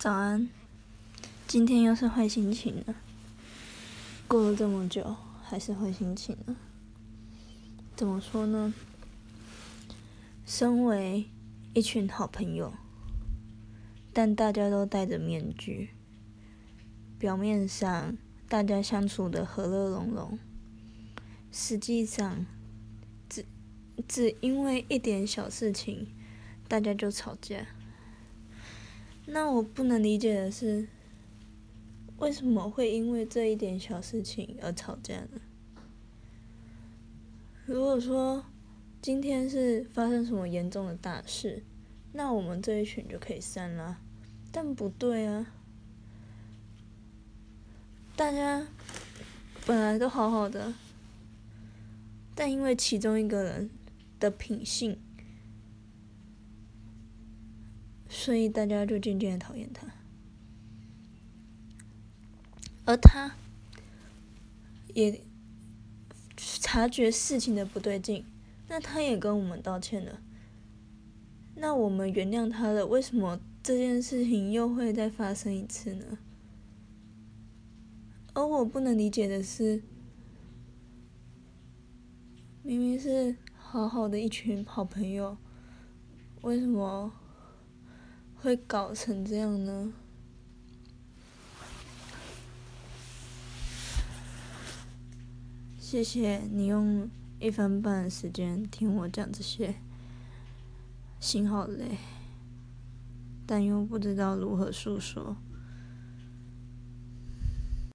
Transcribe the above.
早安，今天又是坏心情了。过了这么久，还是坏心情了。怎么说呢？身为一群好朋友，但大家都戴着面具，表面上大家相处的和乐融融，实际上只只因为一点小事情，大家就吵架。那我不能理解的是，为什么会因为这一点小事情而吵架呢？如果说今天是发生什么严重的大事，那我们这一群就可以散了。但不对啊，大家本来都好好的，但因为其中一个人的品性。所以大家就渐渐讨厌他，而他也察觉事情的不对劲，那他也跟我们道歉了。那我们原谅他了，为什么这件事情又会再发生一次呢？而我不能理解的是，明明是好好的一群好朋友，为什么？会搞成这样呢？谢谢你用一分半的时间听我讲这些，心好累，但又不知道如何诉说。